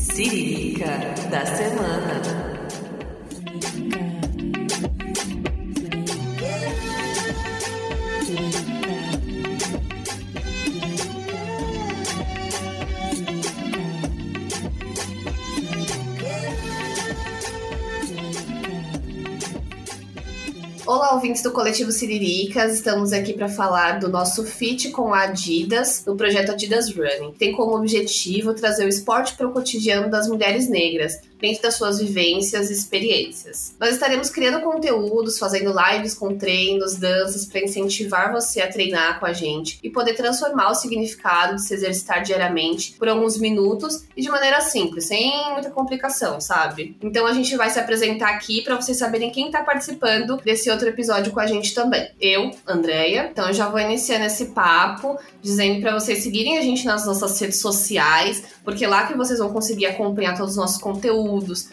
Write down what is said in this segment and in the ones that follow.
Siririca da semana. Ouvintes do Coletivo Siriricas. Estamos aqui para falar do nosso fit com a Adidas, no projeto Adidas Running. Tem como objetivo trazer o esporte para o cotidiano das mulheres negras, dentro das suas vivências e experiências. Nós estaremos criando conteúdos, fazendo lives com treinos, danças para incentivar você a treinar com a gente e poder transformar o significado de se exercitar diariamente por alguns minutos e de maneira simples, sem muita complicação, sabe? Então a gente vai se apresentar aqui para vocês saberem quem está participando desse outro episódio com a gente também. Eu, Andreia. Então eu já vou iniciando esse papo dizendo para vocês seguirem a gente nas nossas redes sociais, porque lá que vocês vão conseguir acompanhar todos os nossos conteúdos,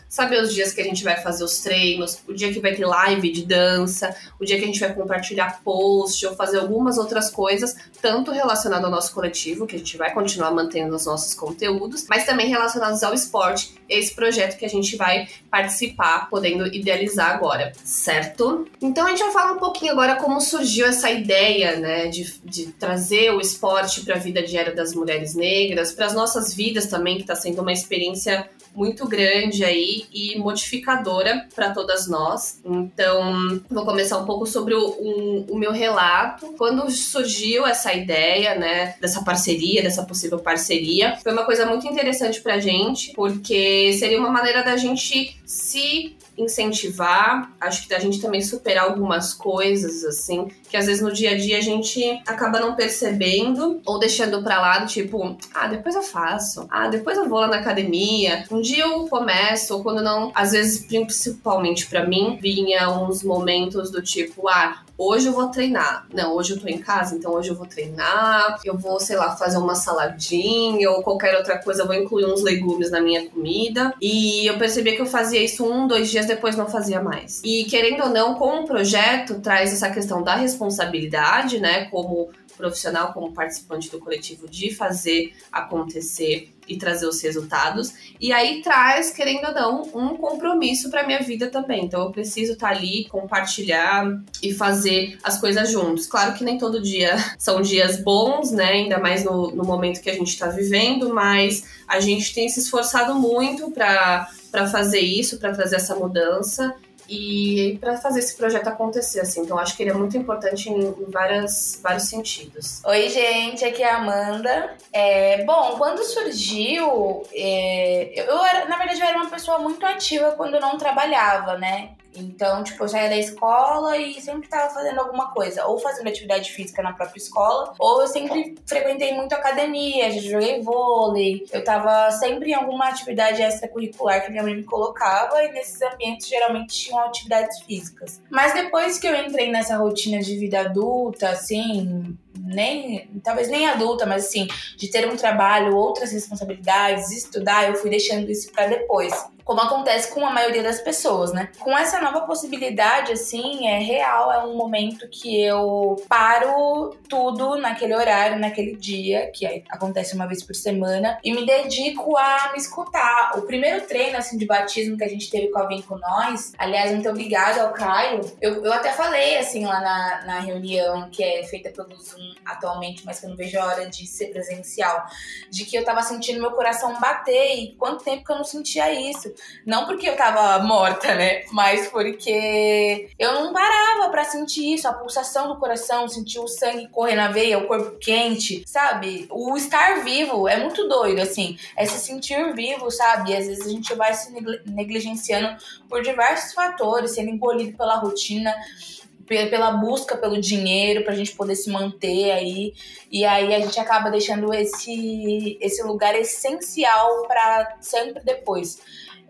saber os dias que a gente vai fazer os treinos, o dia que vai ter live de dança, o dia que a gente vai compartilhar post ou fazer algumas outras coisas, tanto relacionado ao nosso coletivo, que a gente vai continuar mantendo os nossos conteúdos, mas também relacionados ao esporte, esse projeto que a gente vai participar, podendo idealizar agora, certo? Então a gente vai falar um pouquinho agora como surgiu essa ideia, né, de, de trazer o esporte para a vida diária das mulheres negras, para as nossas vidas também, que está sendo uma experiência muito grande aí e modificadora para todas nós. Então, vou começar um pouco sobre o, um, o, meu relato. Quando surgiu essa ideia, né, dessa parceria, dessa possível parceria, foi uma coisa muito interessante pra gente, porque seria uma maneira da gente se incentivar, acho que da gente também superar algumas coisas, assim, que às vezes no dia a dia a gente acaba não percebendo ou deixando pra lá, tipo, ah, depois eu faço, ah, depois eu vou lá na academia, um dia eu começo, ou quando não, às vezes, principalmente para mim, vinha uns momentos do tipo, ah, hoje eu vou treinar. Não, hoje eu tô em casa, então hoje eu vou treinar, eu vou, sei lá, fazer uma saladinha ou qualquer outra coisa, eu vou incluir uns legumes na minha comida. E eu percebi que eu fazia isso um, dois dias depois não fazia mais. E querendo ou não, com o projeto traz essa questão da responsabilidade, né, como profissional, como participante do coletivo, de fazer acontecer e trazer os resultados. E aí traz, querendo ou não, um compromisso para minha vida também. Então eu preciso estar tá ali, compartilhar e fazer as coisas juntos. Claro que nem todo dia são dias bons, né? Ainda mais no, no momento que a gente está vivendo, mas a gente tem se esforçado muito para fazer isso, para trazer essa mudança e para fazer esse projeto acontecer, assim. Então, acho que ele é muito importante em, em várias, vários sentidos. Oi, gente, aqui é a Amanda. É, bom, quando surgiu, é, eu era, na verdade, eu era uma pessoa muito ativa quando não trabalhava, né? Então, tipo, eu saía da escola e sempre tava fazendo alguma coisa, ou fazendo atividade física na própria escola, ou eu sempre frequentei muito academia, já joguei vôlei, eu tava sempre em alguma atividade extracurricular que minha mãe me colocava e nesses ambientes geralmente tinham atividades físicas. Mas depois que eu entrei nessa rotina de vida adulta, assim, nem, talvez nem adulta, mas assim, de ter um trabalho, outras responsabilidades, estudar, eu fui deixando isso para depois como acontece com a maioria das pessoas, né? Com essa nova possibilidade, assim, é real, é um momento que eu paro tudo naquele horário, naquele dia, que acontece uma vez por semana, e me dedico a me escutar. O primeiro treino, assim, de batismo que a gente teve com a Vem com Nós, aliás, muito obrigada ao Caio, eu, eu até falei, assim, lá na, na reunião que é feita pelo Zoom atualmente, mas que eu não vejo a hora de ser presencial, de que eu tava sentindo meu coração bater e quanto tempo que eu não sentia isso. Não porque eu tava morta, né? Mas porque eu não parava para sentir isso, a pulsação do coração, sentir o sangue correr na veia, o corpo quente, sabe? O estar vivo é muito doido, assim. É se sentir vivo, sabe? E às vezes a gente vai se negligenciando por diversos fatores, sendo engolido pela rotina pela busca pelo dinheiro para a gente poder se manter aí e aí a gente acaba deixando esse esse lugar essencial para sempre depois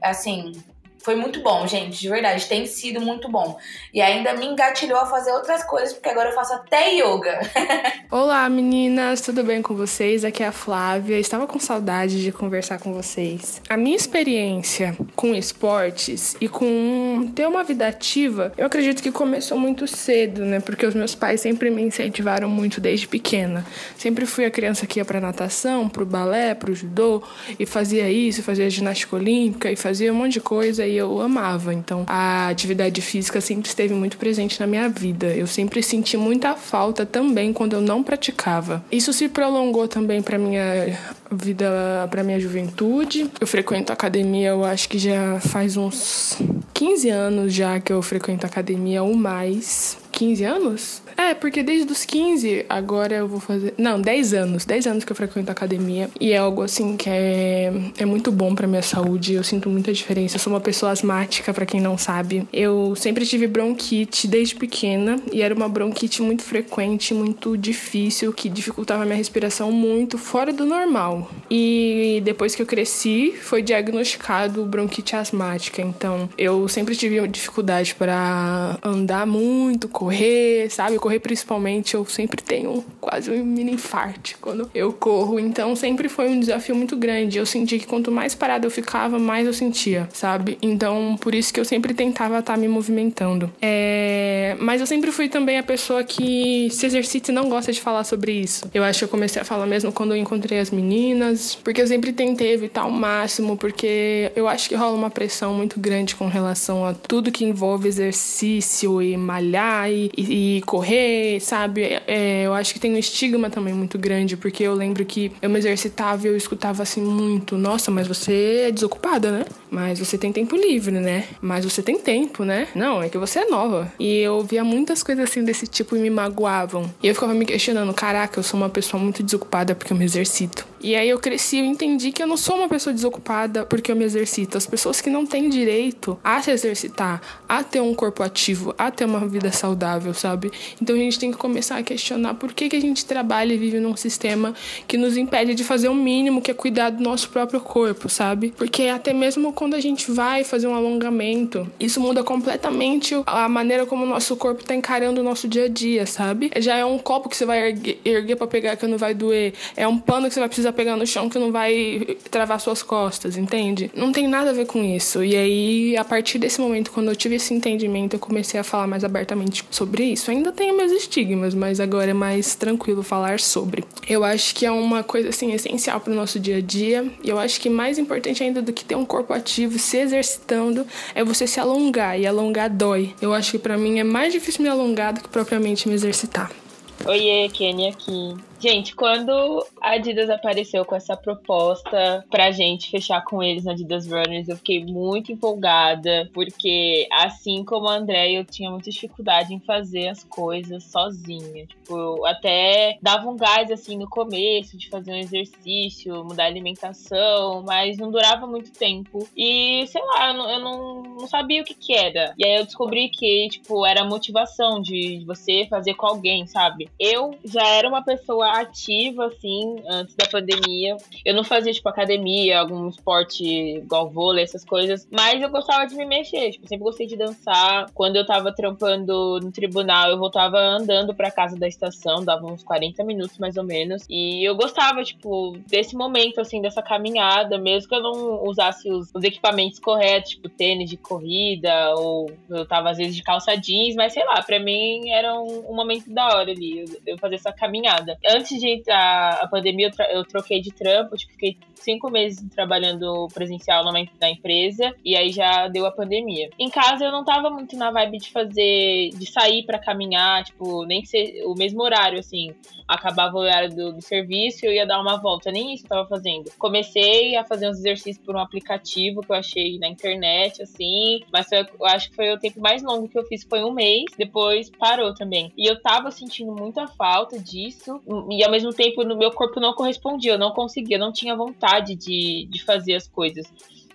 assim, foi muito bom, gente, de verdade, tem sido muito bom. E ainda me engatilhou a fazer outras coisas, porque agora eu faço até yoga. Olá, meninas, tudo bem com vocês? Aqui é a Flávia. Estava com saudade de conversar com vocês. A minha experiência com esportes e com ter uma vida ativa, eu acredito que começou muito cedo, né? Porque os meus pais sempre me incentivaram muito desde pequena. Sempre fui a criança que ia para natação, pro balé, pro judô e fazia isso, fazia ginástica olímpica e fazia um monte de coisa e eu amava. Então, a atividade física sempre esteve muito presente na minha vida. Eu sempre senti muita falta também quando eu não praticava. Isso se prolongou também para minha vida, para minha juventude. Eu frequento academia, eu acho que já faz uns 15 anos já que eu frequento academia ou mais. 15 anos? É, porque desde os 15, agora eu vou fazer. Não, 10 anos. 10 anos que eu frequento academia. E é algo assim que é, é muito bom pra minha saúde. Eu sinto muita diferença. Eu sou uma pessoa asmática, para quem não sabe. Eu sempre tive bronquite desde pequena. E era uma bronquite muito frequente, muito difícil, que dificultava a minha respiração muito, fora do normal. E depois que eu cresci, foi diagnosticado bronquite asmática. Então, eu sempre tive dificuldade para andar muito, correr, sabe? Correr principalmente, eu sempre tenho quase um mini infarto quando eu corro. Então sempre foi um desafio muito grande. Eu senti que quanto mais parada eu ficava, mais eu sentia, sabe? Então por isso que eu sempre tentava estar tá me movimentando. É... Mas eu sempre fui também a pessoa que se exercita e não gosta de falar sobre isso. Eu acho que eu comecei a falar mesmo quando eu encontrei as meninas, porque eu sempre tentei evitar o máximo, porque eu acho que rola uma pressão muito grande com relação a tudo que envolve exercício e malhar e, e correr, sabe? É, eu acho que tem um estigma também muito grande, porque eu lembro que eu me exercitava e eu escutava assim muito: nossa, mas você é desocupada, né? Mas você tem tempo livre, né? Mas você tem tempo, né? Não, é que você é nova. E eu via muitas coisas assim desse tipo e me magoavam. E eu ficava me questionando: caraca, eu sou uma pessoa muito desocupada porque eu me exercito. E aí eu cresci e entendi que eu não sou uma pessoa desocupada porque eu me exercito. As pessoas que não têm direito a se exercitar, a ter um corpo ativo, a ter uma vida saudável, sabe? Então a gente tem que começar a questionar por que, que a gente trabalha e vive num sistema que nos impede de fazer o mínimo, que é cuidar do nosso próprio corpo, sabe? Porque até mesmo quando a gente vai fazer um alongamento, isso muda completamente a maneira como o nosso corpo tá encarando o nosso dia a dia, sabe? Já é um copo que você vai erguer, erguer para pegar que não vai doer, é um pano que você vai precisar pegar no chão que não vai travar suas costas, entende? Não tem nada a ver com isso. E aí, a partir desse momento, quando eu tive esse entendimento, eu comecei a falar mais abertamente sobre isso. Ainda tem meus estigmas, mas agora é mais tranquilo falar sobre. Eu acho que é uma coisa assim essencial para o nosso dia a dia. E eu acho que mais importante ainda do que ter um corpo ativo, se exercitando, é você se alongar. E alongar dói. Eu acho que para mim é mais difícil me alongar do que propriamente me exercitar. Oiê, Kenny aqui. Gente, quando a Adidas apareceu com essa proposta pra gente fechar com eles na Adidas Runners, eu fiquei muito empolgada, porque assim como a André, eu tinha muita dificuldade em fazer as coisas sozinha. Tipo, eu até dava um gás assim no começo de fazer um exercício, mudar a alimentação, mas não durava muito tempo. E sei lá, eu não, eu não, não sabia o que, que era. E aí eu descobri que, tipo, era a motivação de você fazer com alguém, sabe? Eu já era uma pessoa ativa, assim, antes da pandemia. Eu não fazia, tipo, academia, algum esporte igual vôlei, essas coisas, mas eu gostava de me mexer, tipo, sempre gostei de dançar. Quando eu tava trampando no tribunal, eu voltava andando pra casa da estação, dava uns 40 minutos mais ou menos, e eu gostava, tipo, desse momento, assim, dessa caminhada, mesmo que eu não usasse os, os equipamentos corretos, tipo, tênis de corrida, ou eu tava às vezes de calça jeans, mas sei lá, pra mim era um, um momento da hora ali, eu, eu fazer essa caminhada antes de entrar a pandemia, eu, eu troquei de trampo, tipo, fiquei cinco meses trabalhando presencial numa, na empresa e aí já deu a pandemia. Em casa eu não tava muito na vibe de fazer, de sair para caminhar, tipo, nem que ser o mesmo horário, assim. Acabava o horário do, do serviço e eu ia dar uma volta, nem isso eu tava fazendo. Comecei a fazer uns exercícios por um aplicativo que eu achei na internet, assim, mas eu, eu acho que foi o tempo mais longo que eu fiz, foi um mês, depois parou também. E eu tava sentindo muita falta disso, e ao mesmo tempo no meu corpo não correspondia, eu não conseguia, eu não tinha vontade de, de fazer as coisas.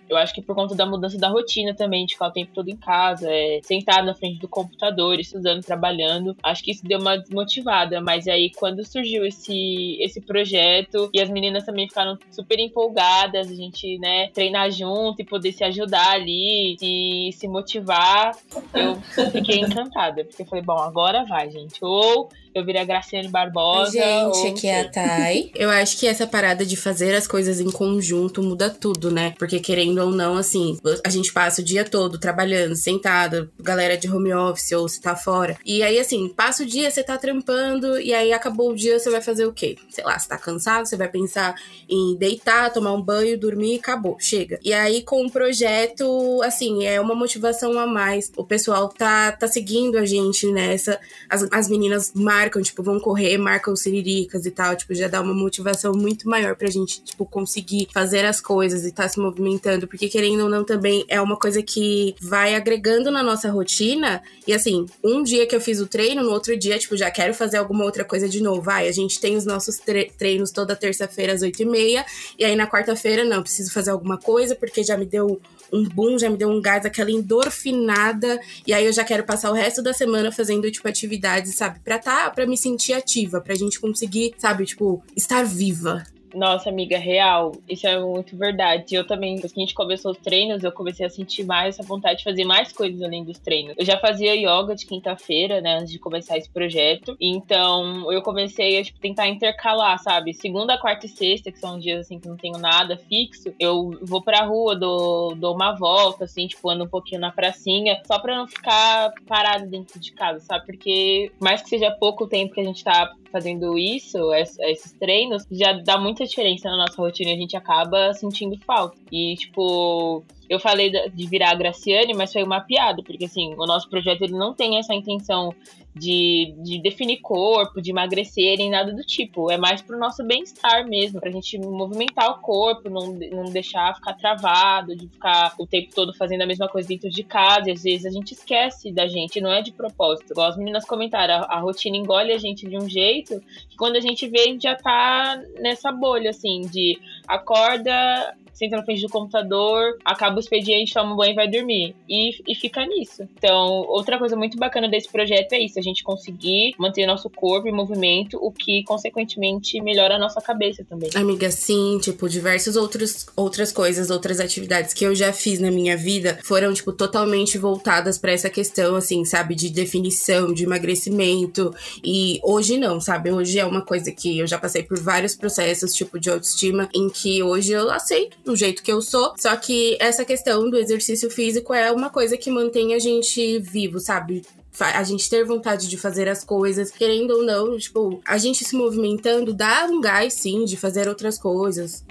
Eu acho que por conta da mudança da rotina também, de ficar o tempo todo em casa, é, sentado na frente do computador, estudando, trabalhando, acho que isso deu uma desmotivada. Mas aí, quando surgiu esse, esse projeto e as meninas também ficaram super empolgadas, a gente, né, treinar junto e poder se ajudar ali, se, se motivar, eu fiquei encantada. Porque eu falei, bom, agora vai, gente. Ou eu virei a Graciane Barbosa. Gente, aqui é a Thay. Eu acho que essa parada de fazer as coisas em conjunto muda tudo, né? Porque querendo ou não, assim, a gente passa o dia todo trabalhando, sentada, galera de home office ou se tá fora. E aí, assim, passa o dia, você tá trampando, e aí acabou o dia, você vai fazer o quê? Sei lá, você tá cansado, você vai pensar em deitar, tomar um banho, dormir, acabou, chega. E aí, com o projeto, assim, é uma motivação a mais. O pessoal tá, tá seguindo a gente nessa. As, as meninas mais marcam, tipo, vão correr, marcam siriricas e tal, tipo, já dá uma motivação muito maior pra gente, tipo, conseguir fazer as coisas e tá se movimentando, porque querendo ou não também é uma coisa que vai agregando na nossa rotina, e assim, um dia que eu fiz o treino, no outro dia, tipo, já quero fazer alguma outra coisa de novo, vai, a gente tem os nossos tre treinos toda terça-feira às oito e meia, e aí na quarta-feira, não, preciso fazer alguma coisa, porque já me deu um boom, já me deu um gás, aquela endorfinada. E aí eu já quero passar o resto da semana fazendo, tipo, atividades, sabe? Pra tá, pra me sentir ativa, pra gente conseguir, sabe, tipo, estar viva. Nossa, amiga, real. Isso é muito verdade. Eu também, depois que a gente começou os treinos, eu comecei a sentir mais essa vontade de fazer mais coisas além dos treinos. Eu já fazia yoga de quinta-feira, né, antes de começar esse projeto. Então, eu comecei a tipo, tentar intercalar, sabe? Segunda, quarta e sexta, que são dias assim que não tenho nada fixo, eu vou pra rua, dou, dou uma volta, assim, tipo, ando um pouquinho na pracinha, só pra não ficar parado dentro de casa, sabe? Porque, mais que seja pouco tempo que a gente tá fazendo isso, esses treinos, já dá muita diferença na nossa rotina e a gente acaba sentindo falta. E, tipo, eu falei de virar a Graciane, mas foi uma piada, porque assim, o nosso projeto ele não tem essa intenção de, de definir corpo, de emagrecer, nem nada do tipo. É mais pro nosso bem-estar mesmo, pra gente movimentar o corpo, não, não deixar ficar travado, de ficar o tempo todo fazendo a mesma coisa dentro de casa. E às vezes a gente esquece da gente, não é de propósito. Igual as meninas comentaram, a, a rotina engole a gente de um jeito que quando a gente vê, a gente já tá nessa bolha, assim, de acorda, senta na frente do computador, acaba o expediente, toma um banho e vai dormir. E, e fica nisso. Então, outra coisa muito bacana desse projeto é isso: a gente conseguir manter nosso corpo em movimento, o que, consequentemente, melhora a nossa cabeça também. Amiga, sim, tipo, diversas outros, outras coisas, outras atividades que eu já fiz na minha vida foram, tipo, totalmente voltadas para essa questão, assim, sabe, de definição, de emagrecimento. E hoje não, sabe? Hoje é uma coisa que eu já passei por vários processos, tipo, de autoestima, em que hoje eu aceito do jeito que eu sou. Só que essa questão do exercício físico é uma coisa que mantém a gente vivo, sabe? a gente ter vontade de fazer as coisas, querendo ou não, tipo, a gente se movimentando dá um gás, sim, de fazer outras coisas.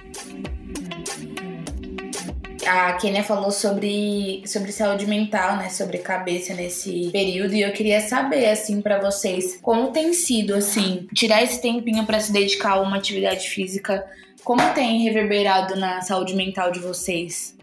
A Kenia falou sobre, sobre saúde mental, né? Sobre cabeça nesse período. E eu queria saber, assim, para vocês, como tem sido, assim, tirar esse tempinho para se dedicar a uma atividade física como tem reverberado na saúde mental de vocês?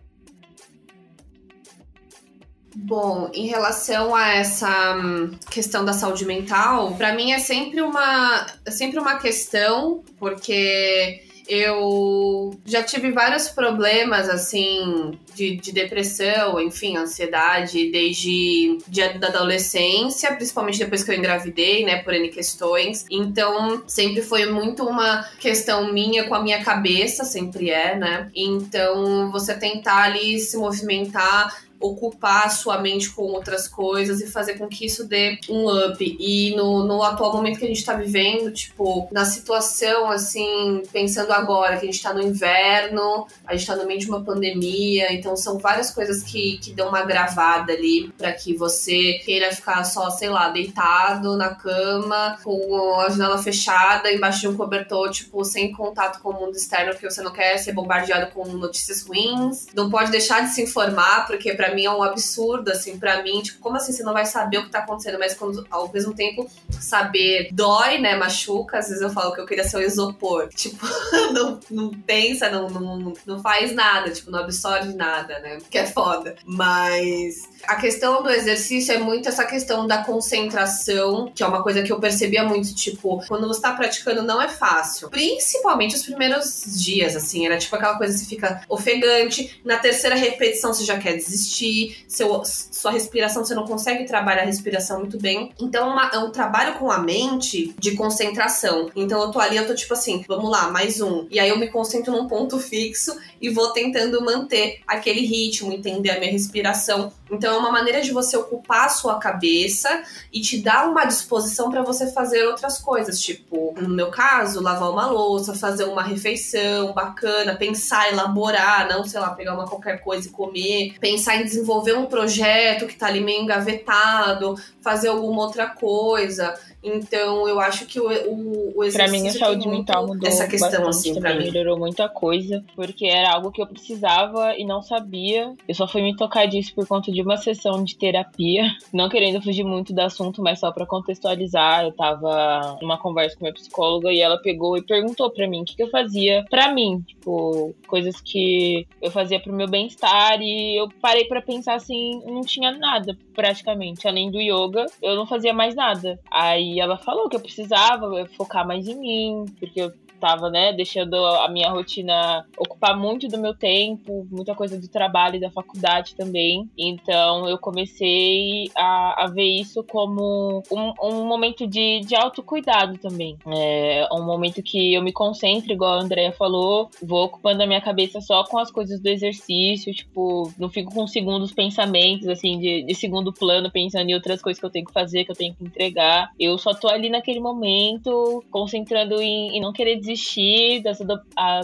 Bom, em relação a essa hum, questão da saúde mental, para mim é sempre uma, é sempre uma questão, porque eu já tive vários problemas, assim, de, de depressão, enfim, ansiedade, desde dia da adolescência, principalmente depois que eu engravidei, né, por N questões. Então, sempre foi muito uma questão minha com a minha cabeça, sempre é, né? Então, você tentar ali se movimentar ocupar a sua mente com outras coisas e fazer com que isso dê um up. E no, no atual momento que a gente tá vivendo, tipo, na situação, assim, pensando agora que a gente tá no inverno, a gente tá no meio de uma pandemia, então são várias coisas que, que dão uma gravada ali para que você queira ficar só, sei lá, deitado na cama, com a janela fechada, embaixo de um cobertor, tipo, sem contato com o mundo externo, porque você não quer ser bombardeado com notícias ruins. Não pode deixar de se informar, porque para para mim é um absurdo, assim, para mim, tipo, como assim você não vai saber o que tá acontecendo? Mas quando, ao mesmo tempo, saber dói, né, machuca. Às vezes eu falo que eu queria ser um isopor. Tipo, não, não pensa, não, não, não faz nada, tipo, não absorve nada, né? Que é foda. Mas a questão do exercício é muito essa questão da concentração, que é uma coisa que eu percebia muito, tipo, quando você tá praticando não é fácil. Principalmente os primeiros dias, assim, era tipo aquela coisa que você fica ofegante, na terceira repetição você já quer desistir, seu, sua respiração, você não consegue trabalhar a respiração muito bem. Então uma, é um trabalho com a mente de concentração. Então eu tô ali, eu tô tipo assim, vamos lá, mais um. E aí eu me concentro num ponto fixo e vou tentando manter aquele ritmo, entender a minha respiração. Então é uma maneira de você ocupar a sua cabeça e te dar uma disposição para você fazer outras coisas, tipo, no meu caso, lavar uma louça, fazer uma refeição bacana, pensar, elaborar, não, sei lá, pegar uma qualquer coisa e comer, pensar em desenvolver um projeto que tá ali meio engavetado, fazer alguma outra coisa. Então, eu acho que o, o, o exercício. Pra mim, a saúde mental mudou. Essa questão, assim, pra mim. Melhorou muita coisa, porque era algo que eu precisava e não sabia. Eu só fui me tocar disso por conta de uma sessão de terapia. Não querendo fugir muito do assunto, mas só pra contextualizar. Eu tava numa conversa com minha psicóloga e ela pegou e perguntou pra mim o que, que eu fazia pra mim. Tipo, coisas que eu fazia pro meu bem-estar e eu parei para pensar assim, não tinha nada praticamente. Além do yoga, eu não fazia mais nada. Aí e ela falou que eu precisava focar mais em mim, porque eu tava, né, deixando a minha rotina ocupar muito do meu tempo, muita coisa do trabalho e da faculdade também. Então eu comecei a, a ver isso como um, um momento de, de autocuidado também. É um momento que eu me concentro, igual a Andrea falou, vou ocupando a minha cabeça só com as coisas do exercício, tipo, não fico com segundos pensamentos, assim, de, de segundo plano, pensando em outras coisas que eu tenho que fazer, que eu tenho que entregar. Eu só tô ali naquele momento, concentrando em, em não querer desistir das,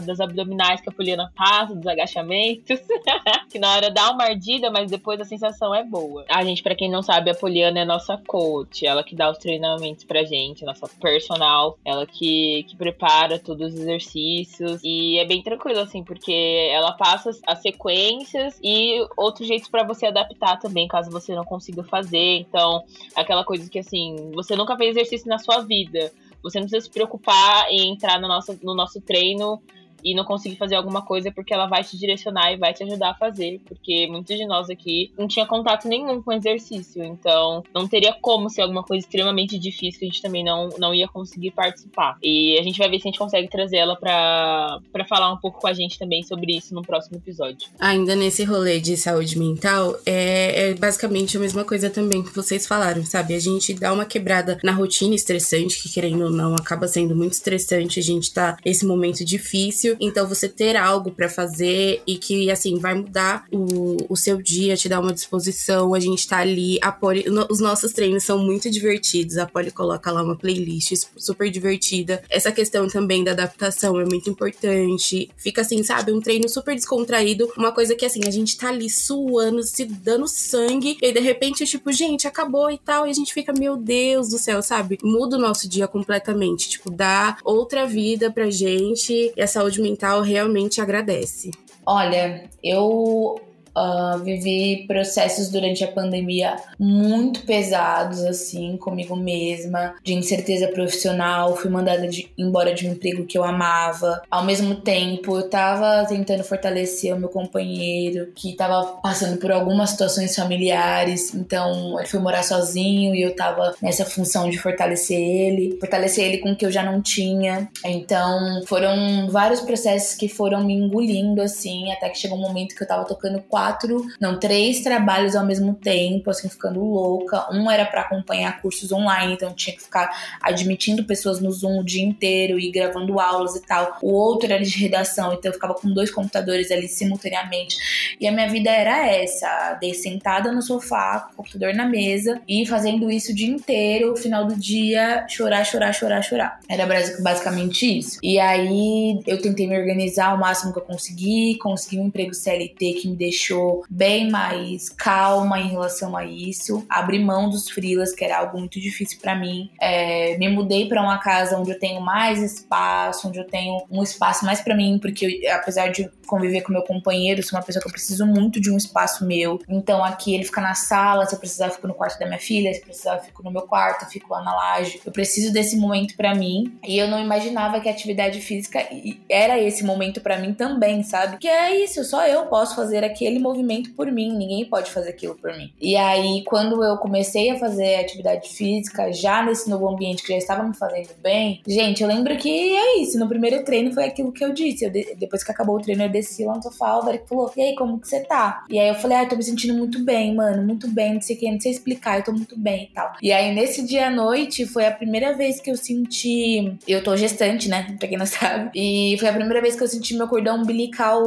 das abdominais que a Poliana passa, dos agachamentos, que na hora dá uma ardida, mas depois a sensação é boa. A gente, para quem não sabe, a Poliana é nossa coach, ela que dá os treinamentos pra gente, nossa personal, ela que, que prepara todos os exercícios e é bem tranquilo, assim, porque ela passa as sequências e outros jeitos para você adaptar também, caso você não consiga fazer. Então, aquela coisa que, assim, você nunca fez exercício na sua vida, você não precisa se preocupar em entrar no nosso, no nosso treino e não conseguir fazer alguma coisa porque ela vai te direcionar e vai te ajudar a fazer, porque muitos de nós aqui não tinha contato nenhum com exercício, então não teria como ser alguma coisa extremamente difícil que a gente também não, não ia conseguir participar. E a gente vai ver se a gente consegue trazer ela para falar um pouco com a gente também sobre isso no próximo episódio. Ainda nesse rolê de saúde mental, é, é basicamente a mesma coisa também que vocês falaram, sabe? A gente dá uma quebrada na rotina estressante, que querendo ou não acaba sendo muito estressante, a gente tá esse momento difícil então você ter algo para fazer e que assim vai mudar o, o seu dia, te dar uma disposição. A gente tá ali, a Poli, no, os nossos treinos são muito divertidos. A Poli coloca lá uma playlist super divertida. Essa questão também da adaptação é muito importante. Fica assim, sabe, um treino super descontraído, uma coisa que assim, a gente tá ali suando, se dando sangue, e de repente, tipo, gente, acabou e tal, e a gente fica, meu Deus do céu, sabe? Muda o nosso dia completamente, tipo, dá outra vida pra gente e a saúde mental realmente agradece. Olha, eu Uh, vivi processos durante a pandemia muito pesados, assim, comigo mesma, de incerteza profissional. Fui mandada de, embora de um emprego que eu amava. Ao mesmo tempo, eu tava tentando fortalecer o meu companheiro, que tava passando por algumas situações familiares. Então, ele foi morar sozinho e eu tava nessa função de fortalecer ele, fortalecer ele com o que eu já não tinha. Então, foram vários processos que foram me engolindo, assim, até que chegou um momento que eu tava tocando quatro quatro, não, três trabalhos ao mesmo tempo, assim, ficando louca. Um era para acompanhar cursos online, então tinha que ficar admitindo pessoas no Zoom o dia inteiro e gravando aulas e tal. O outro era de redação, então eu ficava com dois computadores ali simultaneamente. E a minha vida era essa, de sentada no sofá, computador na mesa e fazendo isso o dia inteiro, no final do dia, chorar, chorar, chorar, chorar. Era basicamente isso. E aí eu tentei me organizar o máximo que eu consegui, consegui um emprego CLT que me deixou deixou bem mais calma em relação a isso. Abri mão dos frilas, que era algo muito difícil para mim. É, me mudei para uma casa onde eu tenho mais espaço, onde eu tenho um espaço mais para mim, porque eu, apesar de conviver com meu companheiro, sou uma pessoa que eu preciso muito de um espaço meu. Então aqui ele fica na sala, se eu precisar eu fico no quarto da minha filha, se eu precisar eu fico no meu quarto, eu fico lá na laje. Eu preciso desse momento para mim. E eu não imaginava que a atividade física era esse momento para mim também, sabe? Que é isso, só eu posso fazer aquele movimento por mim, ninguém pode fazer aquilo por mim. E aí quando eu comecei a fazer atividade física, já nesse novo ambiente que já estava me fazendo bem, gente, eu lembro que é isso, no primeiro treino foi aquilo que eu disse. Eu de... depois que acabou o treino, eu desci lá no sofá, o Derek falou: E aí, como que você tá? E aí eu falei: Ah, tô me sentindo muito bem, mano, muito bem, não sei o que, não sei explicar, eu tô muito bem e tal. E aí nesse dia à noite foi a primeira vez que eu senti. Eu tô gestante, né? Pra quem não sabe. E foi a primeira vez que eu senti meu cordão umbilical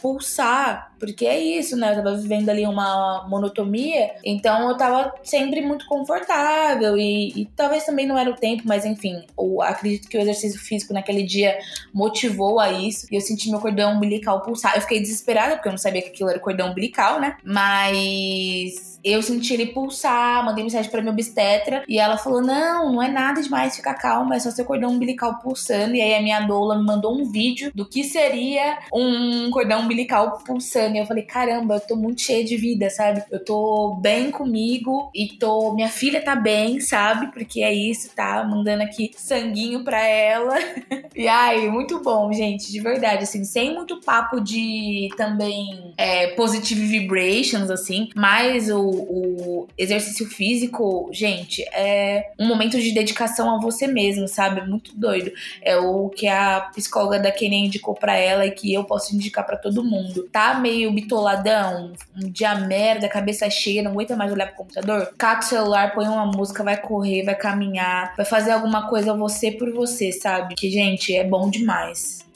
pulsar. Porque é isso, né? Eu tava vivendo ali uma monotomia, então eu tava sempre muito confortável. E, e talvez também não era o tempo, mas enfim, eu acredito que o exercício físico naquele dia motivou a isso. E eu senti meu cordão umbilical pulsar. Eu fiquei desesperada, porque eu não sabia que aquilo era cordão umbilical, né? Mas eu senti ele pulsar, mandei mensagem pra minha obstetra e ela falou: Não, não é nada demais, fica calma, é só seu cordão umbilical pulsando. E aí a minha doula me mandou um vídeo do que seria um cordão umbilical pulsando. E eu falei: Caramba, eu tô muito cheia de vida, sabe? Eu tô bem comigo e tô. Minha filha tá bem, sabe? Porque é isso, tá? Mandando aqui sanguinho pra ela. e ai, muito bom, gente, de verdade, assim, sem muito papo de também é, positive vibrations, assim, mas o o exercício físico, gente, é um momento de dedicação a você mesmo, sabe? Muito doido. É o que a psicóloga da Kenia indicou para ela e que eu posso indicar para todo mundo. Tá meio bitoladão, um dia merda, cabeça cheia, não aguenta mais olhar pro computador? Cata o celular, põe uma música, vai correr, vai caminhar, vai fazer alguma coisa você por você, sabe? Que, gente, é bom demais.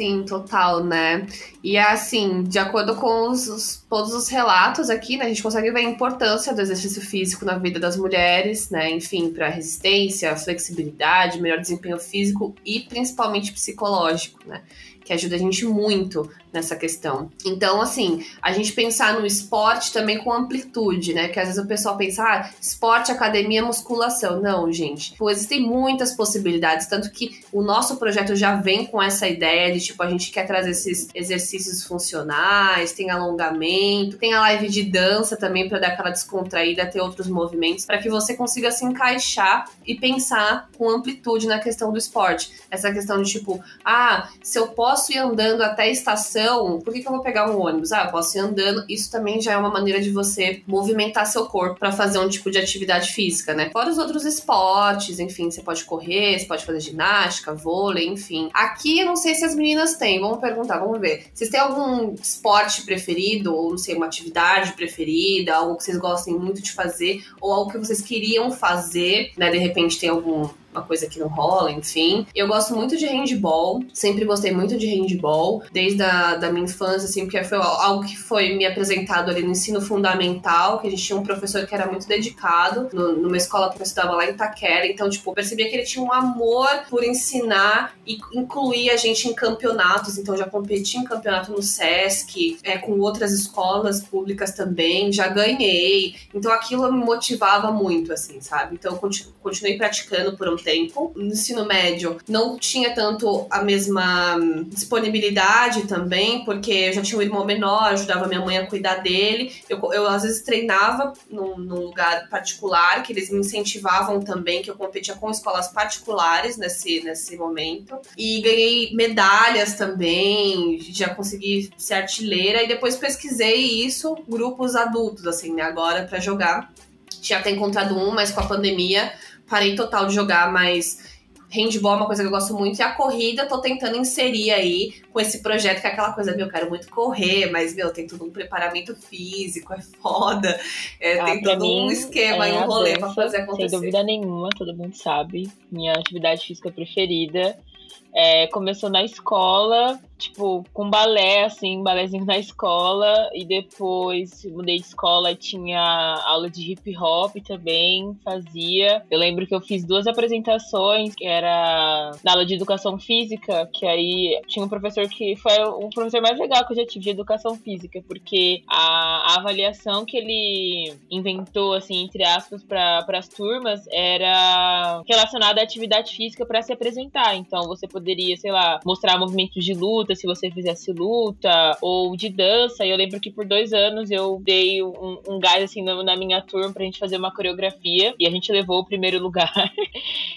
Sim, total, né? E assim, de acordo com os, os, todos os relatos aqui, né, a gente consegue ver a importância do exercício físico na vida das mulheres, né? Enfim, para resistência, flexibilidade, melhor desempenho físico e principalmente psicológico, né? Que ajuda a gente muito nessa questão. Então, assim, a gente pensar no esporte também com amplitude, né? Que às vezes o pessoal pensa, ah, esporte, academia, musculação. Não, gente. Tipo, existem muitas possibilidades, tanto que o nosso projeto já vem com essa ideia de, tipo, a gente quer trazer esses exercícios funcionais, tem alongamento, tem a live de dança também para dar aquela descontraída, ter outros movimentos, para que você consiga se encaixar e pensar com amplitude na questão do esporte. Essa questão de, tipo, ah, se eu posso ir andando até a estação por que, que eu vou pegar um ônibus? Ah, eu posso ir andando. Isso também já é uma maneira de você movimentar seu corpo para fazer um tipo de atividade física, né? Fora os outros esportes, enfim, você pode correr, você pode fazer ginástica, vôlei, enfim. Aqui eu não sei se as meninas têm, vamos perguntar, vamos ver. Vocês têm algum esporte preferido, ou não sei, uma atividade preferida, algo que vocês gostem muito de fazer, ou algo que vocês queriam fazer, né? De repente tem algum uma coisa que não rola, enfim. Eu gosto muito de handball, sempre gostei muito de handball, desde a da minha infância, assim, porque foi algo que foi me apresentado ali no ensino fundamental, que a gente tinha um professor que era muito dedicado, no, numa escola que eu estudava lá em Itaquera, então, tipo, eu percebia que ele tinha um amor por ensinar e incluir a gente em campeonatos, então já competi em campeonato no SESC, é, com outras escolas públicas também, já ganhei, então aquilo me motivava muito, assim, sabe? Então eu continuei praticando por um tempo. No ensino médio não tinha tanto a mesma disponibilidade também, porque eu já tinha um irmão menor, ajudava minha mãe a cuidar dele. Eu, eu às vezes treinava num, num lugar particular, que eles me incentivavam também, que eu competia com escolas particulares nesse, nesse momento. E ganhei medalhas também, já consegui ser artilheira, e depois pesquisei isso, grupos adultos, assim, né, agora para jogar. Tinha até encontrado um, mas com a pandemia parei total de jogar, mas handball é uma coisa que eu gosto muito. E a corrida, tô tentando inserir aí com esse projeto, que é aquela coisa, meu, eu quero muito correr, mas, meu, tem todo um preparamento físico, é foda. É, ah, tem todo um esquema é e um rolê dança, pra fazer acontecer. Sem dúvida nenhuma, todo mundo sabe. Minha atividade física preferida. É, começou na escola, tipo, com balé, assim, balézinho na escola. E depois mudei de escola tinha aula de hip hop também, fazia. Eu lembro que eu fiz duas apresentações, que era na aula de educação física, que aí tinha um professor que foi o professor mais legal que eu já tive de educação física, porque a, a avaliação que ele inventou, assim, entre aspas, para as turmas era relacionada à atividade física para se apresentar. Então você poderia, sei lá, mostrar movimentos de luta se você fizesse luta, ou de dança. E eu lembro que por dois anos eu dei um, um gás assim na, na minha turma pra gente fazer uma coreografia e a gente levou o primeiro lugar.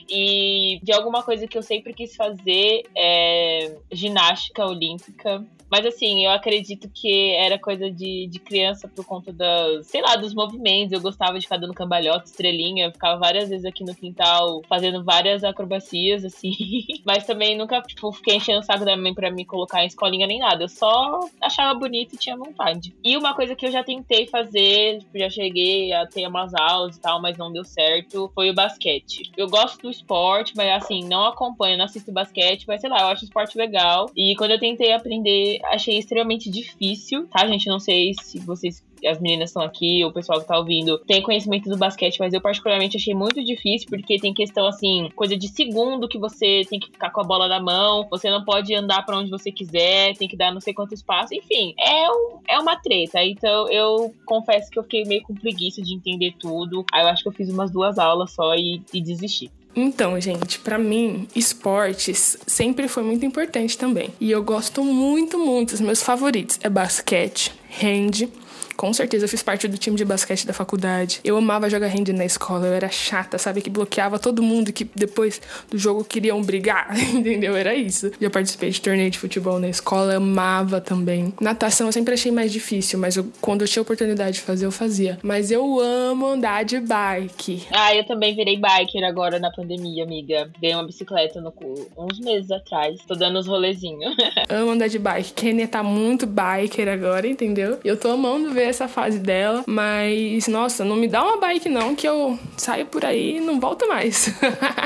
e de alguma coisa que eu sempre quis fazer é ginástica olímpica. Mas assim, eu acredito que era coisa de, de criança por conta das, sei lá, dos movimentos. Eu gostava de ficar dando cambalhota, estrelinha. Eu ficava várias vezes aqui no quintal fazendo várias acrobacias, assim. Mas também nunca, tipo, fiquei enchendo o saco da mãe pra me colocar em escolinha nem nada. Eu só achava bonito e tinha vontade. E uma coisa que eu já tentei fazer, tipo, já cheguei a ter umas aulas e tal, mas não deu certo, foi o basquete. Eu gosto do esporte, mas assim, não acompanho, não assisto basquete, mas sei lá, eu acho o esporte legal. E quando eu tentei aprender achei extremamente difícil, tá, gente? Não sei se vocês as meninas estão aqui, o pessoal que tá ouvindo, tem conhecimento do basquete, mas eu particularmente achei muito difícil, porque tem questão assim, coisa de segundo que você tem que ficar com a bola na mão, você não pode andar para onde você quiser, tem que dar não sei quanto espaço, enfim, é, um, é uma treta. Então eu confesso que eu fiquei meio com preguiça de entender tudo. Aí eu acho que eu fiz umas duas aulas só e, e desisti. Então, gente, para mim, esportes sempre foi muito importante também. E eu gosto muito, muito. Os meus favoritos é basquete, hand, com certeza eu fiz parte do time de basquete da faculdade. Eu amava jogar hand na escola, eu era chata, sabe? Que bloqueava todo mundo que depois do jogo queriam brigar, entendeu? Era isso. Já participei de torneio de futebol na escola, amava também. Natação eu sempre achei mais difícil, mas eu, quando eu tinha oportunidade de fazer, eu fazia. Mas eu amo andar de bike. Ah, eu também virei biker agora na pandemia, amiga. Dei uma bicicleta no cu uns meses atrás. Tô dando os rolezinhos. amo andar de bike. Kenny tá muito biker agora, entendeu? Eu tô amando ver essa fase dela, mas nossa, não me dá uma bike não, que eu saio por aí e não volto mais.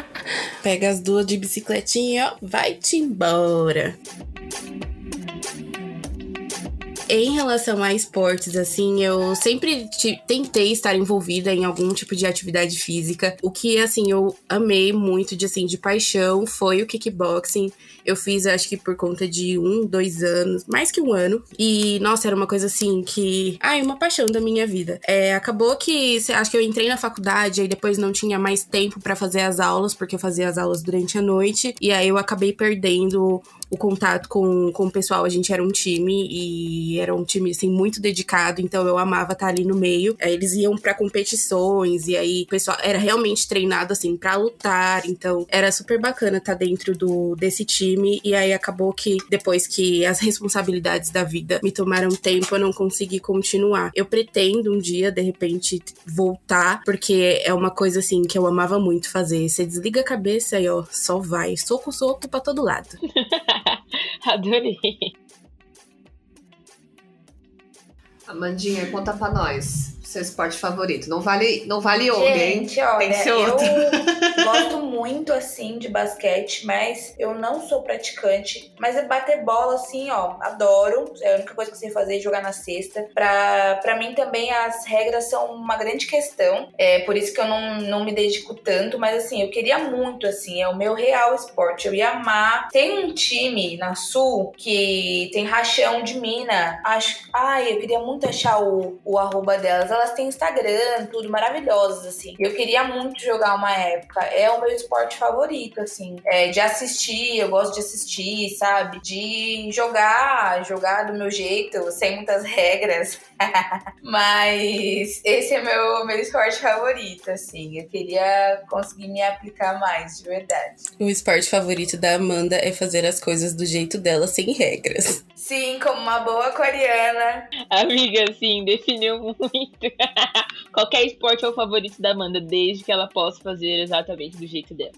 Pega as duas de bicicletinha, ó, vai-te embora. Em relação a esportes, assim, eu sempre tentei estar envolvida em algum tipo de atividade física. O que, assim, eu amei muito de, assim, de paixão foi o kickboxing. Eu fiz, acho que por conta de um, dois anos, mais que um ano. E, nossa, era uma coisa assim que. Ai, uma paixão da minha vida. É, acabou que, acho que eu entrei na faculdade, aí depois não tinha mais tempo para fazer as aulas, porque eu fazia as aulas durante a noite. E aí eu acabei perdendo o contato com, com o pessoal. A gente era um time e era um time, assim, muito dedicado, então eu amava estar ali no meio. Aí eles iam para competições e aí o pessoal era realmente treinado, assim, para lutar. Então era super bacana estar dentro do, desse time time. E aí acabou que depois que as responsabilidades da vida me tomaram tempo, eu não consegui continuar. Eu pretendo um dia, de repente, voltar, porque é uma coisa assim que eu amava muito fazer. Você desliga a cabeça e ó, só vai. Soco, soco pra todo lado. Adorei. Amandinha, conta pra nós seu esporte favorito. Não vale, não vale yoga, hein? Gente, olha, Tem que ser outro. eu gosto muito, assim, de basquete, mas eu não sou praticante. Mas é bater bola, assim, ó, adoro. É a única coisa que eu sei fazer é jogar na cesta. Pra, pra mim também as regras são uma grande questão. É por isso que eu não, não me dedico tanto, mas assim, eu queria muito, assim, é o meu real esporte. Eu ia amar. Tem um time na Sul que tem rachão de mina. Acho. Ai, eu queria muito achar o, o arroba delas elas têm Instagram, tudo maravilhosas, assim. Eu queria muito jogar uma época. É o meu esporte favorito, assim. É, de assistir, eu gosto de assistir, sabe? De jogar, jogar do meu jeito, sem muitas regras. Mas esse é meu, meu esporte favorito, assim. Eu queria conseguir me aplicar mais, de verdade. O esporte favorito da Amanda é fazer as coisas do jeito dela, sem regras. Sim, como uma boa coreana. Amiga, sim, definiu muito. Qualquer esporte é o favorito da Amanda, desde que ela possa fazer exatamente do jeito dela.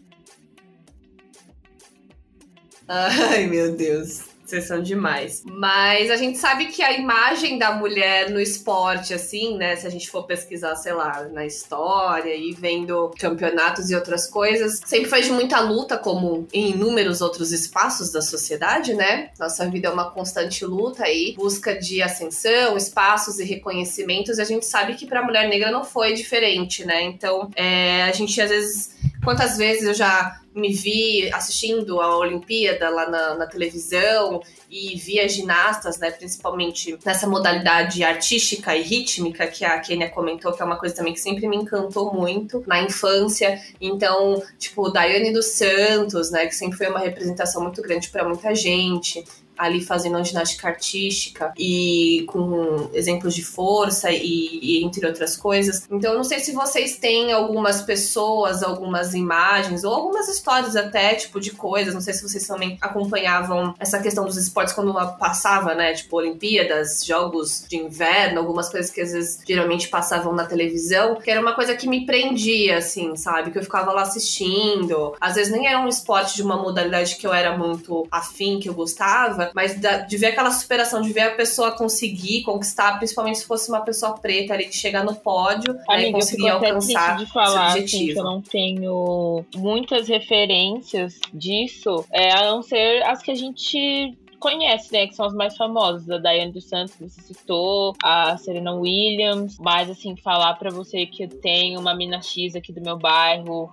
Ai, meu Deus. Vocês são demais. Mas a gente sabe que a imagem da mulher no esporte, assim, né? Se a gente for pesquisar, sei lá, na história e vendo campeonatos e outras coisas, sempre foi de muita luta, como em inúmeros outros espaços da sociedade, né? Nossa vida é uma constante luta aí, busca de ascensão, espaços e reconhecimentos. E a gente sabe que para a mulher negra não foi diferente, né? Então, é, a gente às vezes quantas vezes eu já me vi assistindo a Olimpíada lá na, na, televisão e via ginastas, né, principalmente nessa modalidade artística e rítmica que a Kenia comentou, que é uma coisa também que sempre me encantou muito na infância. Então, tipo, Daiane dos Santos, né, que sempre foi uma representação muito grande para muita gente ali fazendo ginástica artística e com exemplos de força e, e, entre outras coisas. Então, eu não sei se vocês têm algumas pessoas, algumas imagens ou algumas histórias até, tipo, de coisas. Não sei se vocês também acompanhavam essa questão dos esportes quando passava, né? Tipo, Olimpíadas, Jogos de Inverno, algumas coisas que às vezes geralmente passavam na televisão, que era uma coisa que me prendia, assim, sabe? Que eu ficava lá assistindo. Às vezes nem era um esporte de uma modalidade que eu era muito afim, que eu gostava, mas de ver aquela superação, de ver a pessoa conseguir conquistar, principalmente se fosse uma pessoa preta ali, de chegar no pódio né, Amiga, né, e conseguir alcançar de falar, esse objetivo. Assim, eu não tenho muitas referências disso, é, a não ser as que a gente conhece, né? Que são as mais famosas. A Diane dos Santos, que você citou, a Serena Williams. Mas, assim, falar para você que eu tenho uma mina X aqui do meu bairro,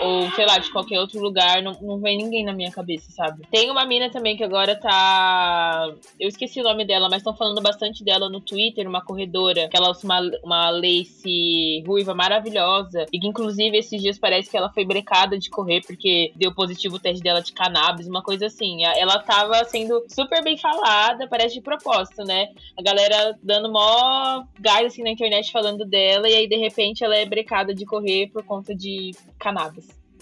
ou sei lá, de qualquer outro lugar, não, não vem ninguém na minha cabeça, sabe? Tem uma mina também que agora tá. Eu esqueci o nome dela, mas estão falando bastante dela no Twitter, uma corredora, que ela usa uma, uma lace ruiva maravilhosa, e que inclusive esses dias parece que ela foi brecada de correr porque deu positivo o teste dela de cannabis, uma coisa assim. Ela tava sendo super bem falada, parece de propósito, né? A galera dando mó gás assim na internet falando dela, e aí de repente ela é brecada de correr por conta de cannabis.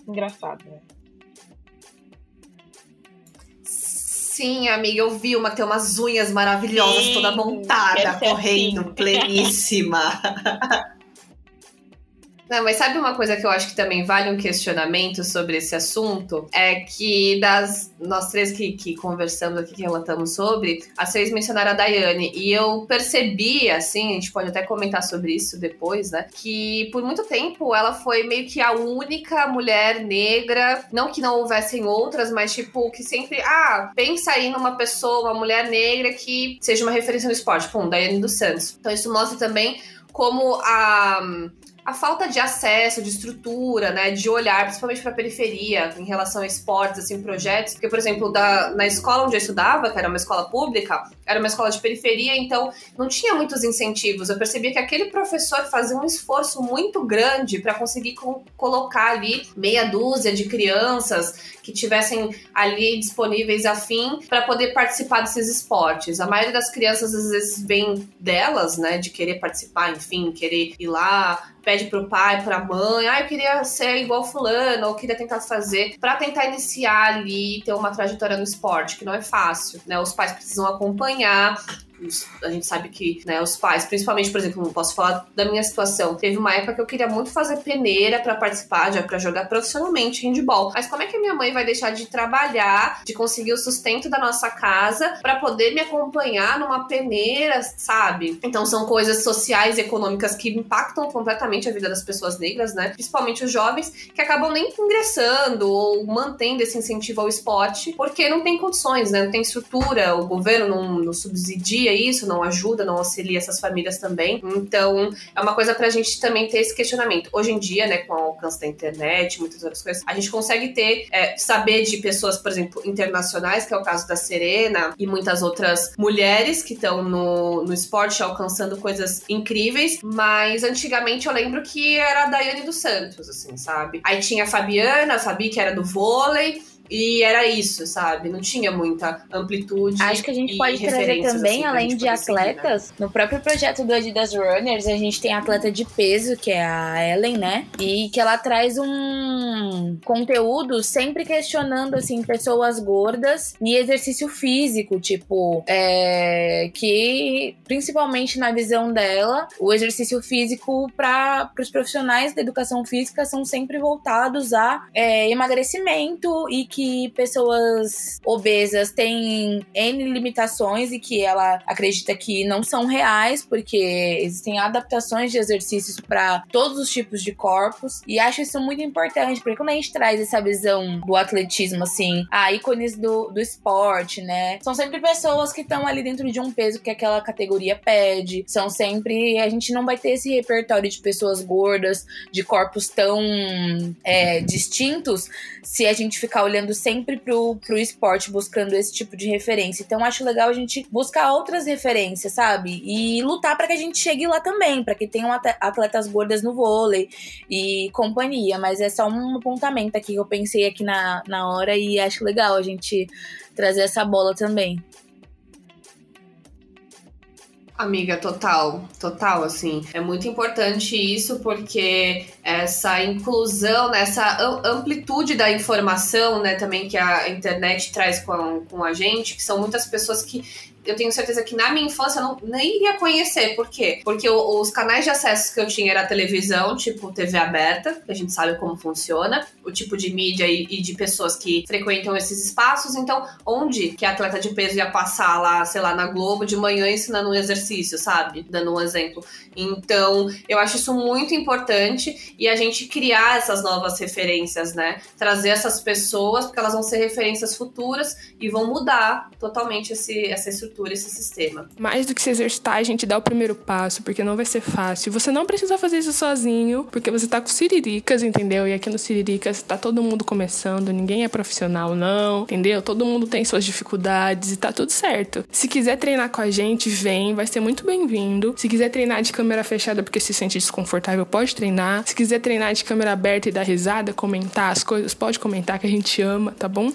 Engraçado, né? Sim, amiga, eu vi uma que tem umas unhas maravilhosas, Sim, toda montada, correndo, assim. pleníssima. Não, mas sabe uma coisa que eu acho que também vale um questionamento sobre esse assunto? É que das nós três que, que conversamos aqui, que relatamos sobre, as três mencionaram a Daiane. E eu percebi, assim, a gente pode até comentar sobre isso depois, né? Que por muito tempo ela foi meio que a única mulher negra, não que não houvessem outras, mas tipo, que sempre, ah, pensa aí numa pessoa, uma mulher negra que seja uma referência no esporte. Pum, Daiane dos Santos. Então isso mostra também como a a falta de acesso, de estrutura, né, de olhar, principalmente para a periferia, em relação a esportes, assim, projetos. Porque, por exemplo, da, na escola onde eu estudava, que era uma escola pública, era uma escola de periferia, então não tinha muitos incentivos. Eu percebia que aquele professor fazia um esforço muito grande para conseguir co colocar ali meia dúzia de crianças que tivessem ali disponíveis a fim para poder participar desses esportes. A maioria das crianças às vezes vem delas, né, de querer participar, enfim, querer ir lá pede pro pai, pra mãe, ah, eu queria ser igual fulano, ou queria tentar fazer, para tentar iniciar ali, ter uma trajetória no esporte, que não é fácil, né? Os pais precisam acompanhar, a gente sabe que né, os pais, principalmente, por exemplo, não posso falar da minha situação. Teve uma época que eu queria muito fazer peneira para participar, já para jogar profissionalmente handball. Mas como é que minha mãe vai deixar de trabalhar, de conseguir o sustento da nossa casa para poder me acompanhar numa peneira, sabe? Então são coisas sociais e econômicas que impactam completamente a vida das pessoas negras, né? Principalmente os jovens que acabam nem ingressando ou mantendo esse incentivo ao esporte porque não tem condições, né? Não tem estrutura, o governo não, não subsidia isso, não ajuda, não auxilia essas famílias também. Então, é uma coisa pra gente também ter esse questionamento. Hoje em dia, né, com o alcance da internet, muitas outras coisas, a gente consegue ter, é, saber de pessoas, por exemplo, internacionais, que é o caso da Serena e muitas outras mulheres que estão no, no esporte alcançando coisas incríveis, mas antigamente eu lembro que era a Daiane dos Santos, assim, sabe? Aí tinha a Fabiana, a Fabi, que era do vôlei, e era isso, sabe? Não tinha muita amplitude. Acho que a gente pode trazer também, assim, além de atletas, seguir, né? no próprio projeto do Adidas Runners, a gente tem a atleta de peso, que é a Ellen, né? E que ela traz um conteúdo sempre questionando, assim, pessoas gordas e exercício físico, tipo, é, que principalmente na visão dela, o exercício físico para os profissionais da educação física são sempre voltados a é, emagrecimento e que que pessoas obesas têm N limitações e que ela acredita que não são reais, porque existem adaptações de exercícios para todos os tipos de corpos. E acho isso muito importante, porque quando a gente traz essa visão do atletismo, assim, a ícones do, do esporte, né? São sempre pessoas que estão ali dentro de um peso que aquela categoria pede. São sempre. A gente não vai ter esse repertório de pessoas gordas, de corpos tão é, distintos, se a gente ficar olhando sempre pro, pro esporte, buscando esse tipo de referência. Então, acho legal a gente buscar outras referências, sabe? E lutar para que a gente chegue lá também, para que tenham atletas gordas no vôlei e companhia. Mas é só um apontamento aqui que eu pensei aqui na, na hora e acho legal a gente trazer essa bola também. Amiga, total, total, assim. É muito importante isso porque essa inclusão, né, essa amplitude da informação, né, também que a internet traz com, com a gente, que são muitas pessoas que eu tenho certeza que na minha infância eu não, nem iria conhecer. Por quê? Porque os canais de acesso que eu tinha era televisão, tipo TV aberta, que a gente sabe como funciona, o tipo de mídia e, e, de pessoas que frequentam esses espaços. Então, onde que a atleta de peso ia passar lá, sei lá, na Globo de manhã ensinando um exercício, sabe? Dando um exemplo. Então, eu acho isso muito importante e a gente criar essas novas referências, né? Trazer essas pessoas, porque elas vão ser referências futuras e vão mudar totalmente esse, essa estrutura, esse sistema. Mais do que se exercitar, a gente dá o primeiro passo, porque não vai ser fácil. Você não precisa fazer isso sozinho, porque você tá com siriricas, entendeu? E aqui no Siriricas tá todo mundo começando, ninguém é profissional, não, entendeu? Todo mundo tem suas dificuldades e tá tudo certo. Se quiser treinar com a gente, vem, vai ser muito bem-vindo. Se quiser treinar de câmera fechada porque se sente desconfortável, pode treinar. Se quiser treinar de câmera aberta e dar risada, comentar as coisas, pode comentar que a gente ama, tá bom?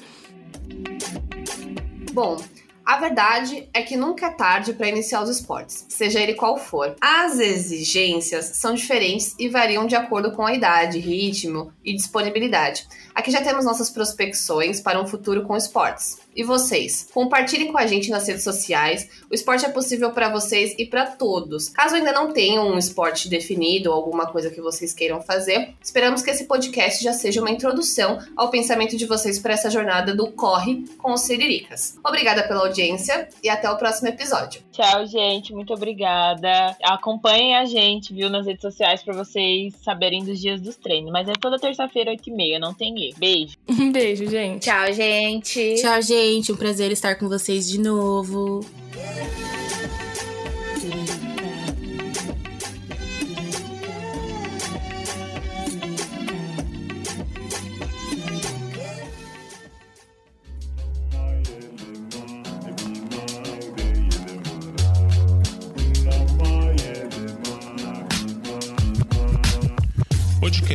Bom, a verdade é que nunca é tarde para iniciar os esportes, seja ele qual for. As exigências são diferentes e variam de acordo com a idade, ritmo e disponibilidade. Aqui já temos nossas prospecções para um futuro com esportes. E vocês? Compartilhem com a gente nas redes sociais. O esporte é possível para vocês e para todos. Caso ainda não tenham um esporte definido ou alguma coisa que vocês queiram fazer, esperamos que esse podcast já seja uma introdução ao pensamento de vocês para essa jornada do Corre com os Siriricas. Obrigada pela audiência e até o próximo episódio. Tchau, gente. Muito obrigada. Acompanhem a gente, viu, nas redes sociais para vocês saberem dos dias dos treinos. Mas é toda terça-feira, 8h30, não tem erro. Beijo. Um beijo, gente. Tchau, gente. Tchau, gente. Um prazer estar com vocês de novo.